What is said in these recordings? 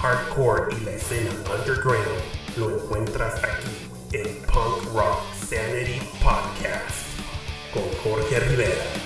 hardcore y la escena underground lo encuentras aquí en Punk Rock Sanity Podcast con Jorge Rivera.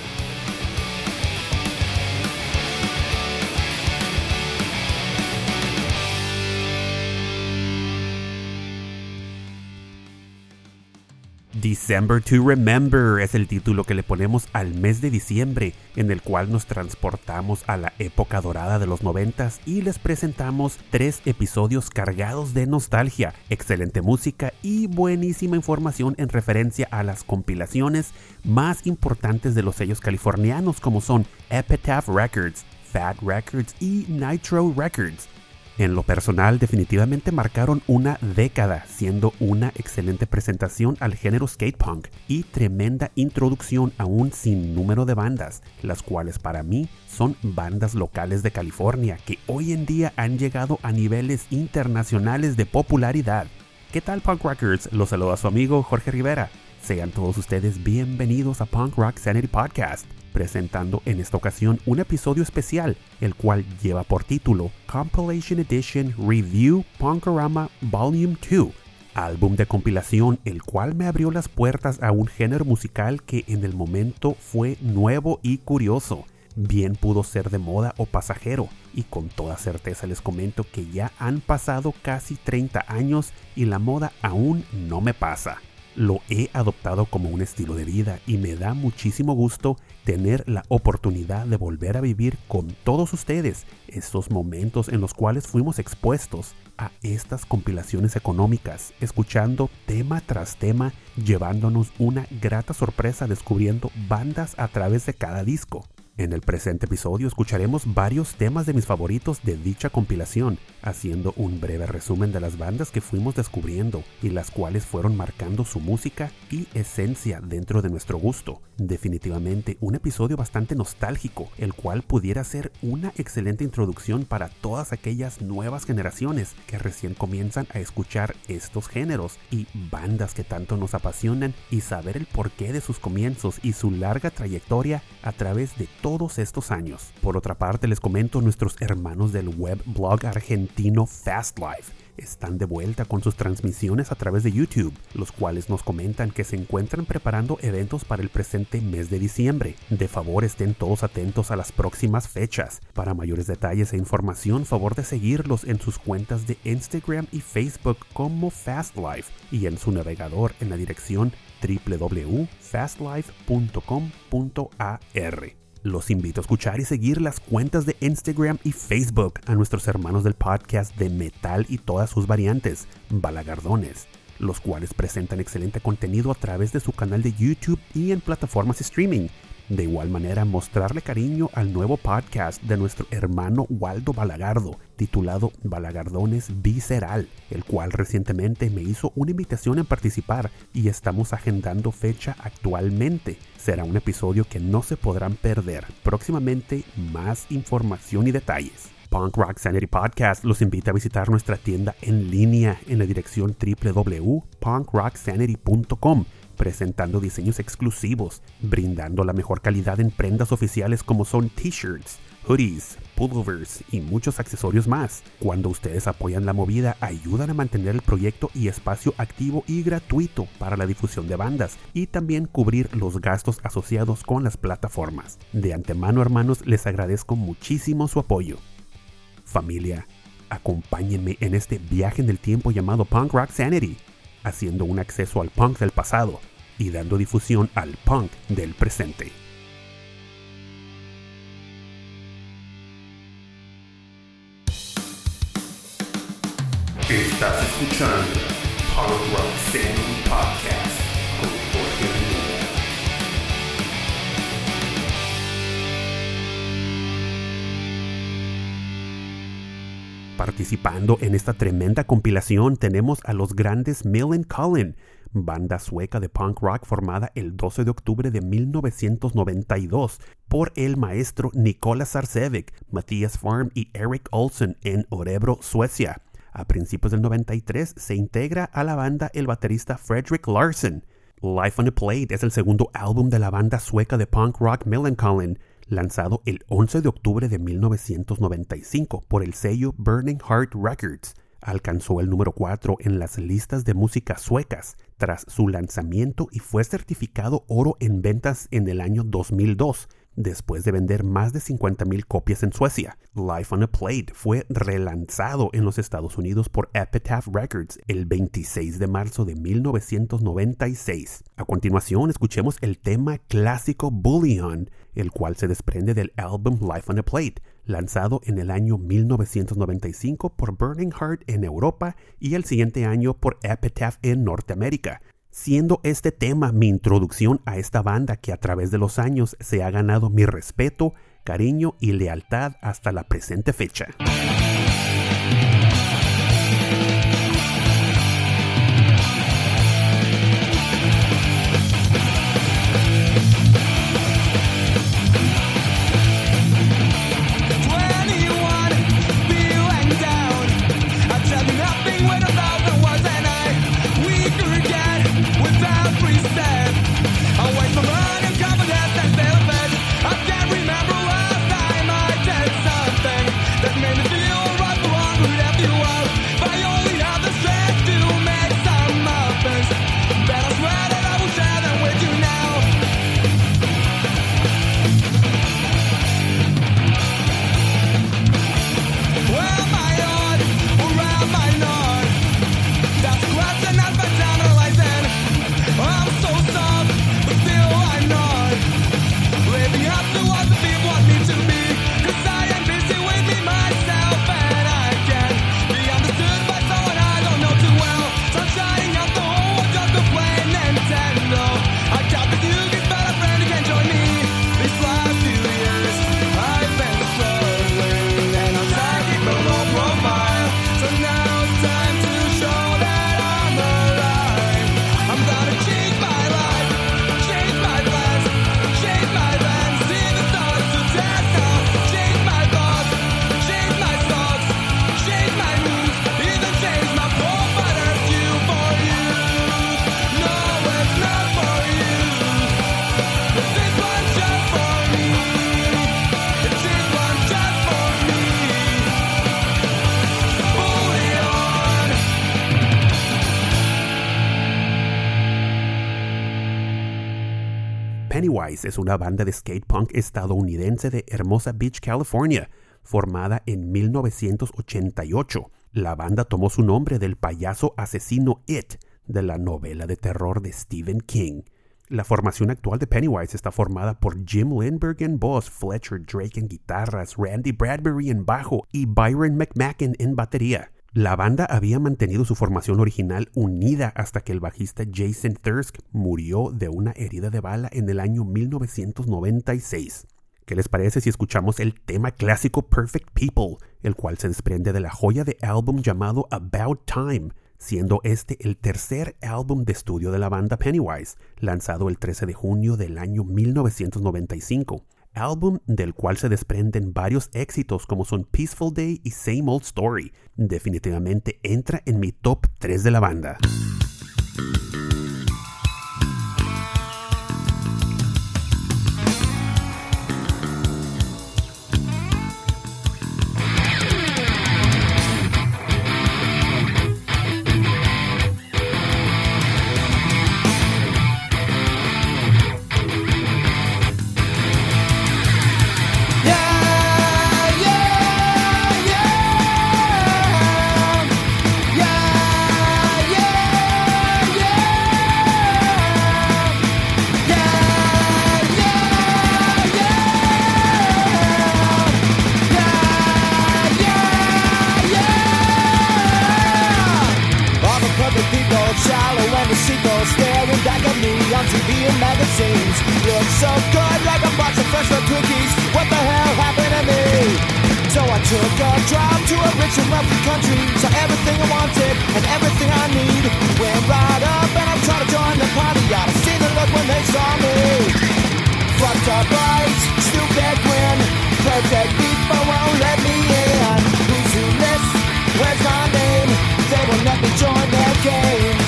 December to Remember es el título que le ponemos al mes de diciembre, en el cual nos transportamos a la época dorada de los noventas y les presentamos tres episodios cargados de nostalgia, excelente música y buenísima información en referencia a las compilaciones más importantes de los sellos californianos como son Epitaph Records, Fat Records y Nitro Records. En lo personal definitivamente marcaron una década, siendo una excelente presentación al género skate punk y tremenda introducción a un sinnúmero de bandas, las cuales para mí son bandas locales de California que hoy en día han llegado a niveles internacionales de popularidad. ¿Qué tal Punk Records? Los saluda su amigo Jorge Rivera. Sean todos ustedes bienvenidos a Punk Rock Sanity Podcast presentando en esta ocasión un episodio especial, el cual lleva por título Compilation Edition Review Punkorama Volume 2, álbum de compilación el cual me abrió las puertas a un género musical que en el momento fue nuevo y curioso. Bien pudo ser de moda o pasajero, y con toda certeza les comento que ya han pasado casi 30 años y la moda aún no me pasa lo he adoptado como un estilo de vida y me da muchísimo gusto tener la oportunidad de volver a vivir con todos ustedes estos momentos en los cuales fuimos expuestos a estas compilaciones económicas, escuchando tema tras tema, llevándonos una grata sorpresa descubriendo bandas a través de cada disco. En el presente episodio escucharemos varios temas de mis favoritos de dicha compilación, haciendo un breve resumen de las bandas que fuimos descubriendo y las cuales fueron marcando su música y esencia dentro de nuestro gusto. Definitivamente un episodio bastante nostálgico, el cual pudiera ser una excelente introducción para todas aquellas nuevas generaciones que recién comienzan a escuchar estos géneros y bandas que tanto nos apasionan y saber el porqué de sus comienzos y su larga trayectoria a través de todos estos años. Por otra parte, les comento nuestros hermanos del web blog argentino Fast Life están de vuelta con sus transmisiones a través de YouTube, los cuales nos comentan que se encuentran preparando eventos para el presente mes de diciembre. De favor estén todos atentos a las próximas fechas. Para mayores detalles e información, favor de seguirlos en sus cuentas de Instagram y Facebook como Fast Life y en su navegador en la dirección www.fastlife.com.ar. Los invito a escuchar y seguir las cuentas de Instagram y Facebook a nuestros hermanos del podcast de metal y todas sus variantes, Balagardones, los cuales presentan excelente contenido a través de su canal de YouTube y en plataformas streaming de igual manera, mostrarle cariño al nuevo podcast de nuestro hermano Waldo Balagardo, titulado Balagardones Visceral, el cual recientemente me hizo una invitación a participar y estamos agendando fecha actualmente. Será un episodio que no se podrán perder. Próximamente más información y detalles. Punk Rock Sanity Podcast los invita a visitar nuestra tienda en línea en la dirección www.punkrocksanity.com presentando diseños exclusivos, brindando la mejor calidad en prendas oficiales como son t-shirts, hoodies, pullovers y muchos accesorios más. Cuando ustedes apoyan la movida, ayudan a mantener el proyecto y espacio activo y gratuito para la difusión de bandas y también cubrir los gastos asociados con las plataformas. De antemano, hermanos, les agradezco muchísimo su apoyo. Familia, acompáñenme en este viaje en el tiempo llamado Punk Rock Sanity haciendo un acceso al punk del pasado y dando difusión al punk del presente. Estás escuchando Punk Rock Sanity Participando en esta tremenda compilación tenemos a los grandes Millen Cullen, banda sueca de punk rock formada el 12 de octubre de 1992 por el maestro Nikola Sarcevic, Matthias Farm y Eric Olsen en Orebro, Suecia. A principios del 93 se integra a la banda el baterista Frederick Larsen. Life on a Plate es el segundo álbum de la banda sueca de punk rock Millencolin, lanzado el 11 de octubre de 1995 por el sello Burning Heart Records. Alcanzó el número 4 en las listas de música suecas tras su lanzamiento y fue certificado oro en ventas en el año 2002 después de vender más de 50.000 copias en Suecia. Life on a Plate fue relanzado en los Estados Unidos por Epitaph Records el 26 de marzo de 1996. A continuación, escuchemos el tema clásico Bullion, el cual se desprende del álbum Life on a Plate, lanzado en el año 1995 por Burning Heart en Europa y el siguiente año por Epitaph en Norteamérica siendo este tema mi introducción a esta banda que a través de los años se ha ganado mi respeto, cariño y lealtad hasta la presente fecha. Pennywise es una banda de skate punk estadounidense de Hermosa Beach, California, formada en 1988. La banda tomó su nombre del payaso asesino It de la novela de terror de Stephen King. La formación actual de Pennywise está formada por Jim Lindbergh en voz, Fletcher Drake en guitarras, Randy Bradbury en bajo y Byron McMacken en batería. La banda había mantenido su formación original unida hasta que el bajista Jason Thirsk murió de una herida de bala en el año 1996. ¿Qué les parece si escuchamos el tema clásico Perfect People, el cual se desprende de la joya de álbum llamado About Time, siendo este el tercer álbum de estudio de la banda Pennywise, lanzado el 13 de junio del año 1995? Álbum del cual se desprenden varios éxitos como son Peaceful Day y Same Old Story. Definitivamente entra en mi top 3 de la banda. TV and magazines. Look so good, like a box of fresh cookies. What the hell happened to me? So I took a drive to a rich and wealthy country. Saw everything I wanted and everything I need. Went right up and I tried to join the party. I see the look when they saw me. Fucked up rights, stupid grin. Perfect people won't let me in. Who's who this? Where's my name? They won't let me join their game.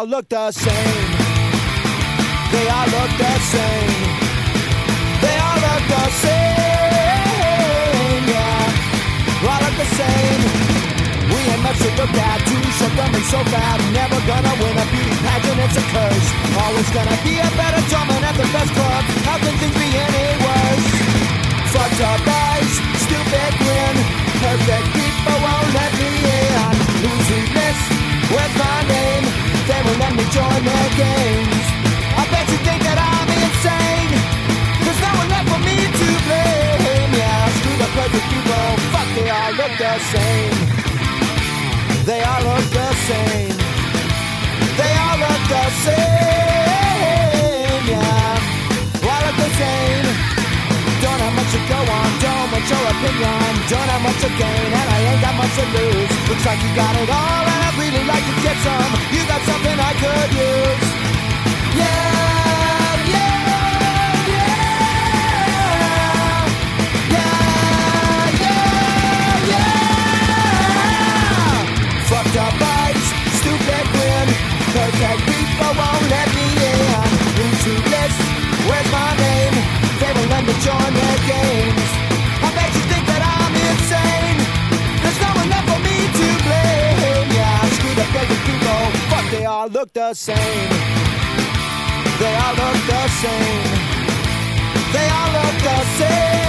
All look the same. They all look the same. They all look the same. Yeah, all look the same. We ain't much to look at. Too short, dumb, and so bad. Never gonna win a beauty pageant. It's a curse. Always gonna be a better drummer at the best club. How can things be any worse? Fucked up eyes, stupid grin. Perfect people won't let name? They won't let me join their games. I bet you think that I'm insane. There's no one left for me to blame. Yeah, screw the perfect people. Fuck, they all look the same. They all look the same. They all look the same. Yeah, all look the same. To go on, don't want your opinion. Don't have much to gain, and I ain't got much to lose. Looks like you got it all, and I'd really like to get some. You got something I could use. Yeah, the same. They all look the same. They all look the same.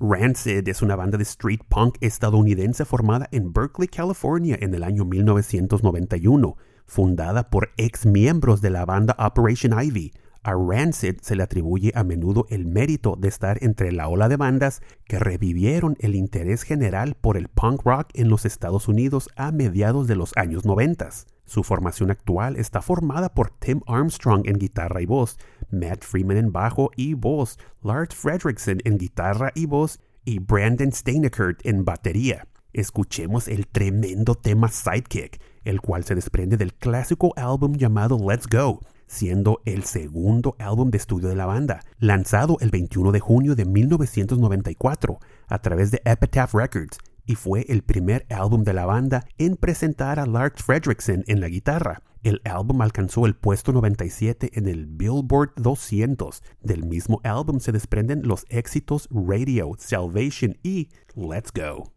Rancid es una banda de street punk estadounidense formada en Berkeley, California en el año 1991, fundada por ex miembros de la banda Operation Ivy. A Rancid se le atribuye a menudo el mérito de estar entre la ola de bandas que revivieron el interés general por el punk rock en los Estados Unidos a mediados de los años 90. Su formación actual está formada por Tim Armstrong en guitarra y voz, Matt Freeman en bajo y voz, Lars Fredrickson en guitarra y voz y Brandon Steinekert en batería. Escuchemos el tremendo tema Sidekick, el cual se desprende del clásico álbum llamado Let's Go, siendo el segundo álbum de estudio de la banda, lanzado el 21 de junio de 1994 a través de Epitaph Records y fue el primer álbum de la banda en presentar a Lars Fredrickson en la guitarra. El álbum alcanzó el puesto 97 en el Billboard 200. Del mismo álbum se desprenden los éxitos Radio, Salvation y Let's Go.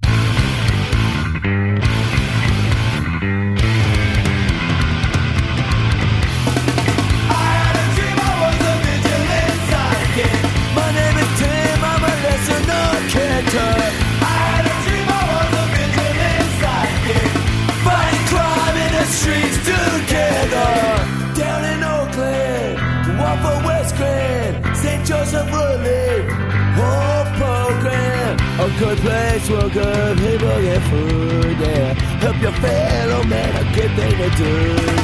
Good place where good people get food, yeah. Help your fellow man, a good thing to do,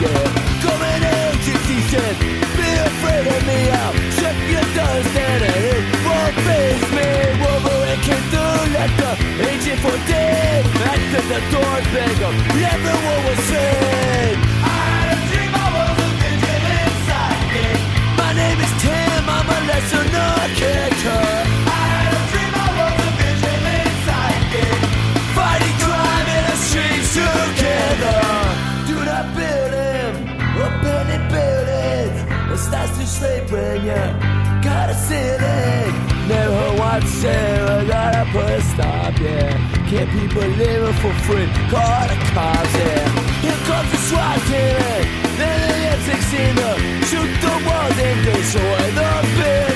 yeah. Coming agency said, be afraid of me, I'll shut your down and it won't face me. Wolverine came through like the agent for dead. After the doors bang up, everyone was saying, I dream I was a sidekick. My name is Tim, I'm a lesser known sleep when you got a ceiling. Never to say, I gotta put a stop, yeah. Can't people living for free? Call the cops, yeah. Here comes the SWAT team, then the M16 to uh, shoot the walls and destroy the buildings.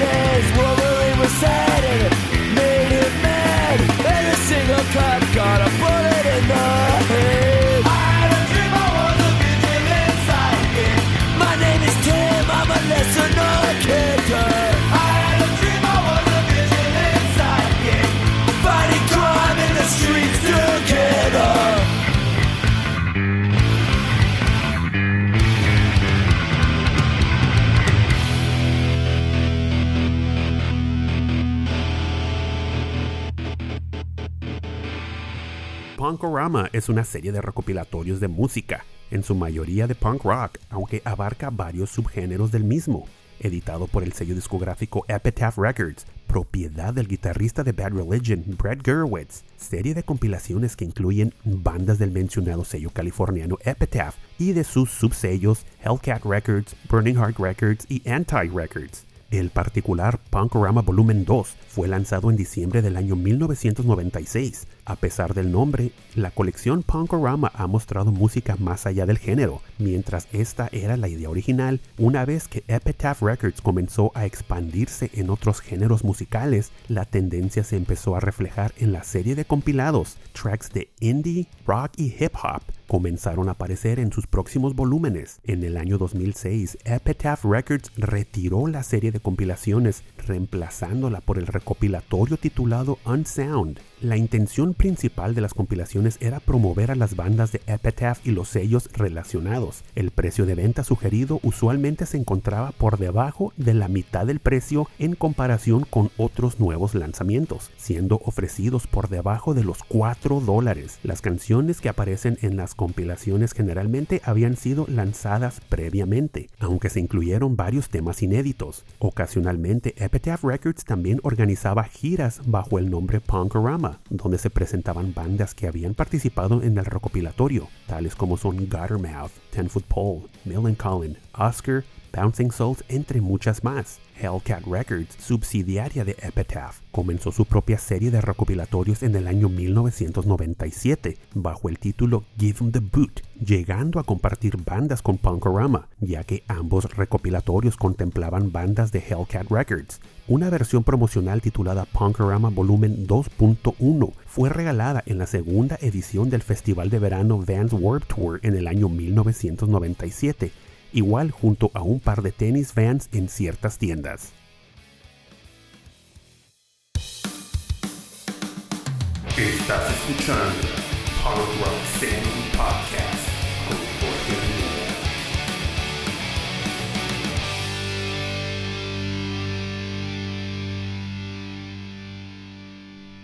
Punkorama es una serie de recopilatorios de música, en su mayoría de punk rock, aunque abarca varios subgéneros del mismo. editado por el sello discográfico Epitaph Records, propiedad del guitarrista de Bad Religion, Brad Gurewitz, serie de compilaciones que incluyen bandas del mencionado sello californiano Epitaph y de sus subsellos Hellcat Records, Burning Heart Records y Anti Records. El particular Punkorama Volumen 2 fue lanzado en diciembre del año 1996. A pesar del nombre, la colección Punkorama ha mostrado música más allá del género, mientras esta era la idea original. Una vez que Epitaph Records comenzó a expandirse en otros géneros musicales, la tendencia se empezó a reflejar en la serie de compilados. Tracks de indie, rock y hip hop comenzaron a aparecer en sus próximos volúmenes. En el año 2006, Epitaph Records retiró la serie de compilaciones, reemplazándola por el recopilatorio titulado Unsound. La intención principal de las compilaciones era promover a las bandas de Epitaph y los sellos relacionados. El precio de venta sugerido usualmente se encontraba por debajo de la mitad del precio en comparación con otros nuevos lanzamientos, siendo ofrecidos por debajo de los 4 dólares. Las canciones que aparecen en las compilaciones generalmente habían sido lanzadas previamente, aunque se incluyeron varios temas inéditos. Ocasionalmente, Epitaph Records también organizaba giras bajo el nombre Punkorama donde se presentaban bandas que habían participado en el recopilatorio, tales como son Guttermouth, Ten Foot Pole, Millencolin, Oscar, Bouncing Souls, entre muchas más. Hellcat Records, subsidiaria de Epitaph, comenzó su propia serie de recopilatorios en el año 1997 bajo el título Give 'em the Boot, llegando a compartir bandas con Punkorama, ya que ambos recopilatorios contemplaban bandas de Hellcat Records. Una versión promocional titulada Punkorama Volumen 2.1 fue regalada en la segunda edición del Festival de Verano Vans Warped Tour en el año 1997 igual junto a un par de tenis Vans en ciertas tiendas.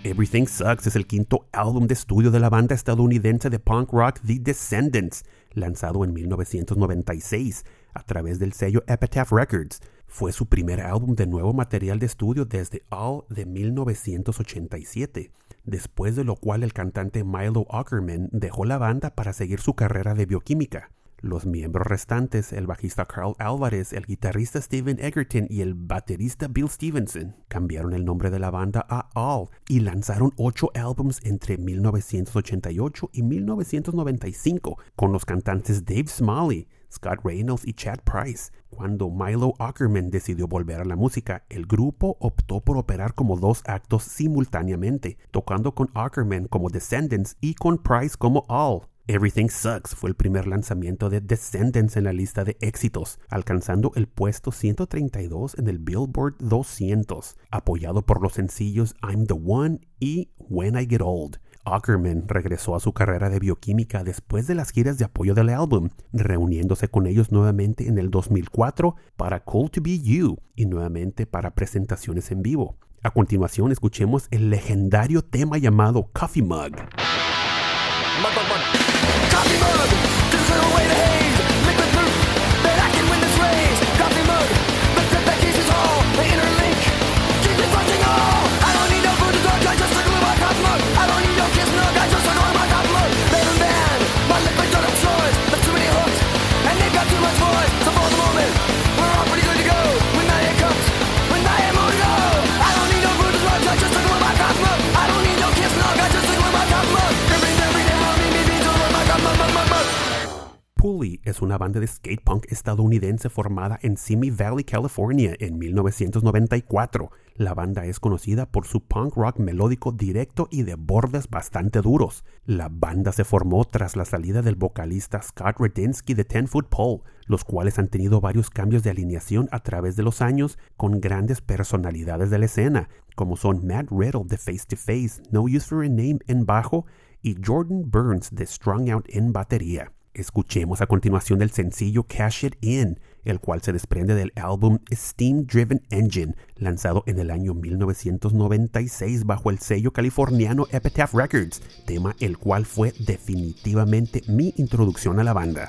Everything Sucks es el quinto álbum de estudio de la banda estadounidense de punk rock The Descendants, lanzado en 1996 a través del sello Epitaph Records. Fue su primer álbum de nuevo material de estudio desde All de 1987, después de lo cual el cantante Milo Ackerman dejó la banda para seguir su carrera de bioquímica. Los miembros restantes, el bajista Carl Álvarez, el guitarrista Steven Egerton y el baterista Bill Stevenson, cambiaron el nombre de la banda a All y lanzaron ocho álbums entre 1988 y 1995 con los cantantes Dave Smalley, Scott Reynolds y Chad Price. Cuando Milo Ackerman decidió volver a la música, el grupo optó por operar como dos actos simultáneamente, tocando con Ackerman como Descendants y con Price como All. Everything Sucks fue el primer lanzamiento de Descendants en la lista de éxitos, alcanzando el puesto 132 en el Billboard 200, apoyado por los sencillos I'm the One y When I Get Old. Ackerman regresó a su carrera de bioquímica después de las giras de apoyo del álbum, reuniéndose con ellos nuevamente en el 2004 para Cool to Be You y nuevamente para presentaciones en vivo. A continuación escuchemos el legendario tema llamado Coffee Mug. Es una banda de skate punk estadounidense formada en Simi Valley, California, en 1994. La banda es conocida por su punk rock melódico directo y de bordes bastante duros. La banda se formó tras la salida del vocalista Scott Redinsky de Ten Foot Pole, los cuales han tenido varios cambios de alineación a través de los años con grandes personalidades de la escena, como son Matt Riddle de Face to Face, No Use for a Name en bajo y Jordan Burns de Strung Out en batería. Escuchemos a continuación el sencillo Cash It In, el cual se desprende del álbum Steam Driven Engine, lanzado en el año 1996 bajo el sello californiano Epitaph Records, tema el cual fue definitivamente mi introducción a la banda.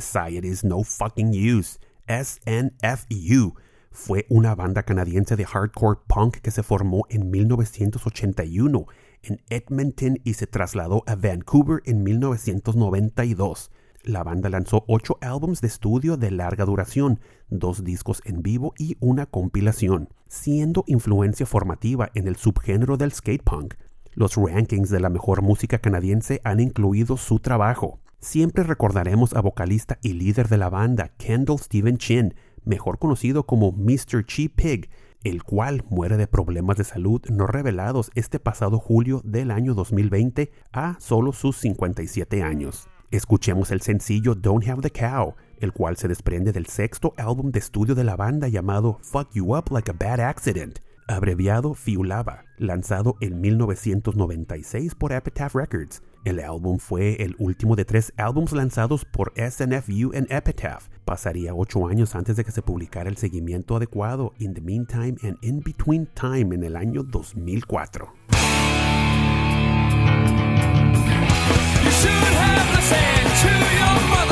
Society's No Fucking Use, SNFU. Fue una banda canadiense de hardcore punk que se formó en 1981 en Edmonton y se trasladó a Vancouver en 1992. La banda lanzó ocho álbumes de estudio de larga duración, dos discos en vivo y una compilación, siendo influencia formativa en el subgénero del skate punk. Los rankings de la mejor música canadiense han incluido su trabajo. Siempre recordaremos a vocalista y líder de la banda, Kendall Steven Chin, mejor conocido como Mr. Chi Pig, el cual muere de problemas de salud no revelados este pasado julio del año 2020 a solo sus 57 años. Escuchemos el sencillo Don't Have the Cow, el cual se desprende del sexto álbum de estudio de la banda llamado Fuck You Up Like a Bad Accident, abreviado Fiulava, lanzado en 1996 por Epitaph Records. El álbum fue el último de tres álbumes lanzados por SNFU en Epitaph. Pasaría ocho años antes de que se publicara el seguimiento adecuado In the Meantime and In Between Time en el año 2004. You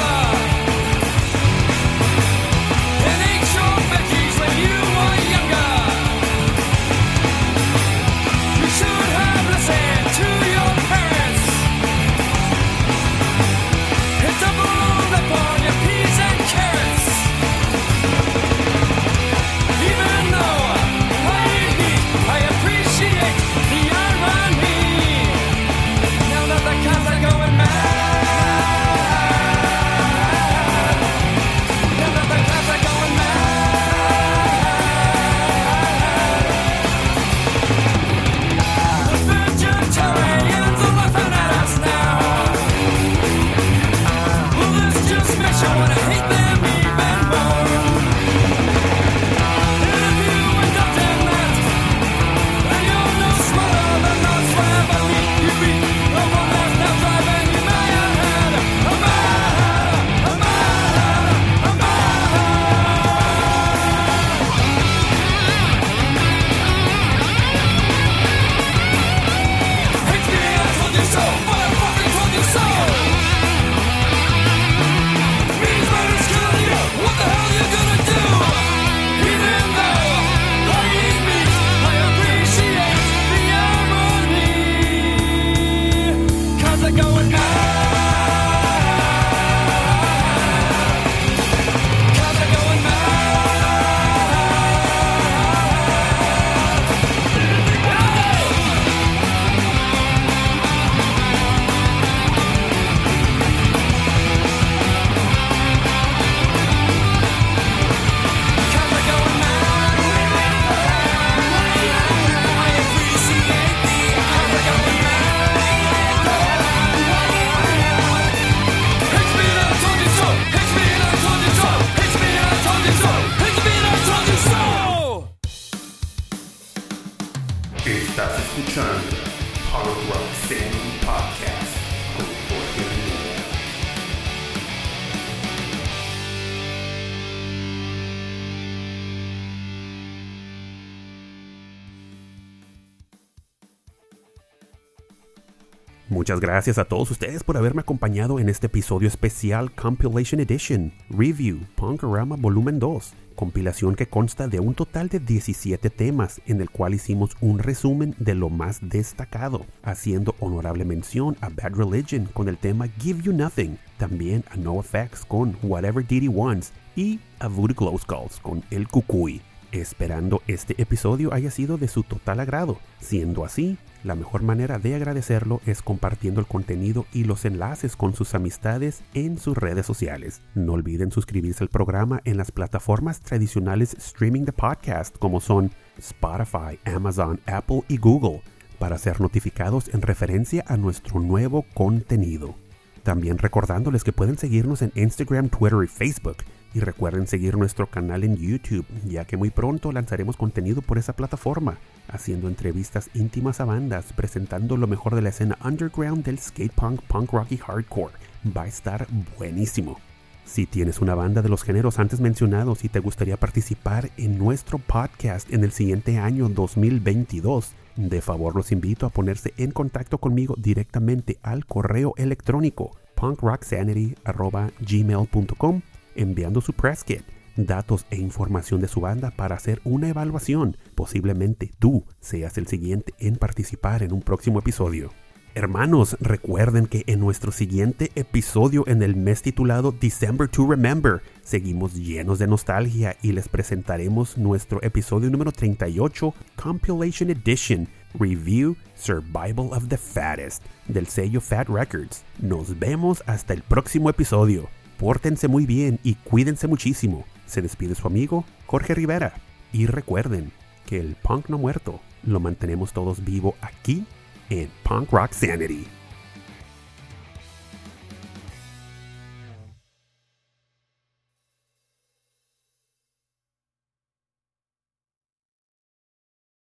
Muchas gracias a todos ustedes por haberme acompañado en este episodio especial Compilation Edition Review Punkorama Volumen 2, compilación que consta de un total de 17 temas en el cual hicimos un resumen de lo más destacado, haciendo honorable mención a Bad Religion con el tema Give You Nothing, también a No Effects con Whatever Diddy Wants y a Voodoo Glow Skulls con El Cucuy. Esperando este episodio haya sido de su total agrado. Siendo así, la mejor manera de agradecerlo es compartiendo el contenido y los enlaces con sus amistades en sus redes sociales. No olviden suscribirse al programa en las plataformas tradicionales streaming de podcast como son Spotify, Amazon, Apple y Google para ser notificados en referencia a nuestro nuevo contenido. También recordándoles que pueden seguirnos en Instagram, Twitter y Facebook. Y recuerden seguir nuestro canal en YouTube, ya que muy pronto lanzaremos contenido por esa plataforma, haciendo entrevistas íntimas a bandas, presentando lo mejor de la escena underground del skate punk, punk rock y hardcore. Va a estar buenísimo. Si tienes una banda de los géneros antes mencionados y te gustaría participar en nuestro podcast en el siguiente año 2022, de favor los invito a ponerse en contacto conmigo directamente al correo electrónico punkrocksanity.gmail.com enviando su press kit, datos e información de su banda para hacer una evaluación. Posiblemente tú seas el siguiente en participar en un próximo episodio. Hermanos, recuerden que en nuestro siguiente episodio en el mes titulado December to Remember, seguimos llenos de nostalgia y les presentaremos nuestro episodio número 38, Compilation Edition, Review Survival of the Fattest, del sello Fat Records. Nos vemos hasta el próximo episodio. Pórtense muy bien y cuídense muchísimo. Se despide su amigo Jorge Rivera. Y recuerden que el punk no muerto lo mantenemos todos vivo aquí in Punk Rock Sanity.